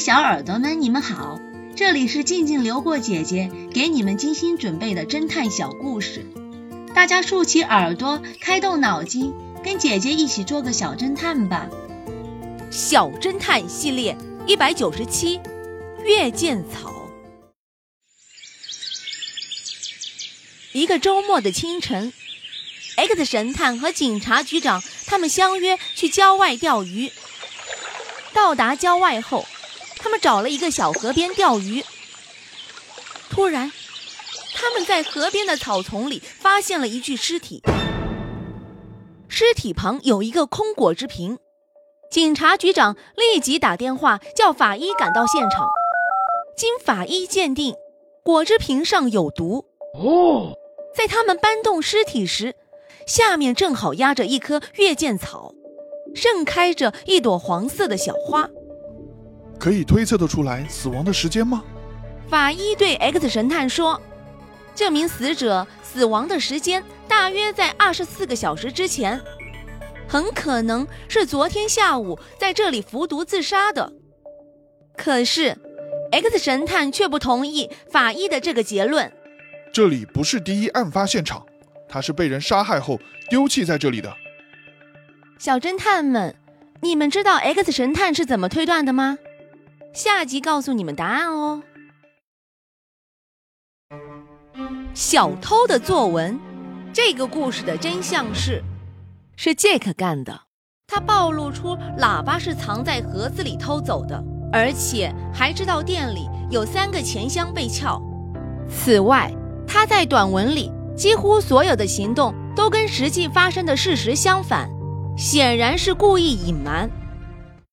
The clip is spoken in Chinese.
小耳朵们，你们好，这里是静静流过姐姐给你们精心准备的侦探小故事，大家竖起耳朵，开动脑筋，跟姐姐一起做个小侦探吧。小侦探系列一百九十七，月见草。一个周末的清晨，X 神探和警察局长他们相约去郊外钓鱼。到达郊外后，他们找了一个小河边钓鱼。突然，他们在河边的草丛里发现了一具尸体，尸体旁有一个空果汁瓶。警察局长立即打电话叫法医赶到现场。经法医鉴定，果汁瓶上有毒。哦，在他们搬动尸体时，下面正好压着一棵月见草。盛开着一朵黄色的小花，可以推测得出来死亡的时间吗？法医对 X 神探说：“这名死者死亡的时间大约在二十四个小时之前，很可能是昨天下午在这里服毒自杀的。”可是，X 神探却不同意法医的这个结论。这里不是第一案发现场，他是被人杀害后丢弃在这里的。小侦探们，你们知道 X 神探是怎么推断的吗？下集告诉你们答案哦。小偷的作文，这个故事的真相是，是杰克干的。他暴露出喇叭是藏在盒子里偷走的，而且还知道店里有三个钱箱被撬。此外，他在短文里几乎所有的行动都跟实际发生的事实相反。显然是故意隐瞒。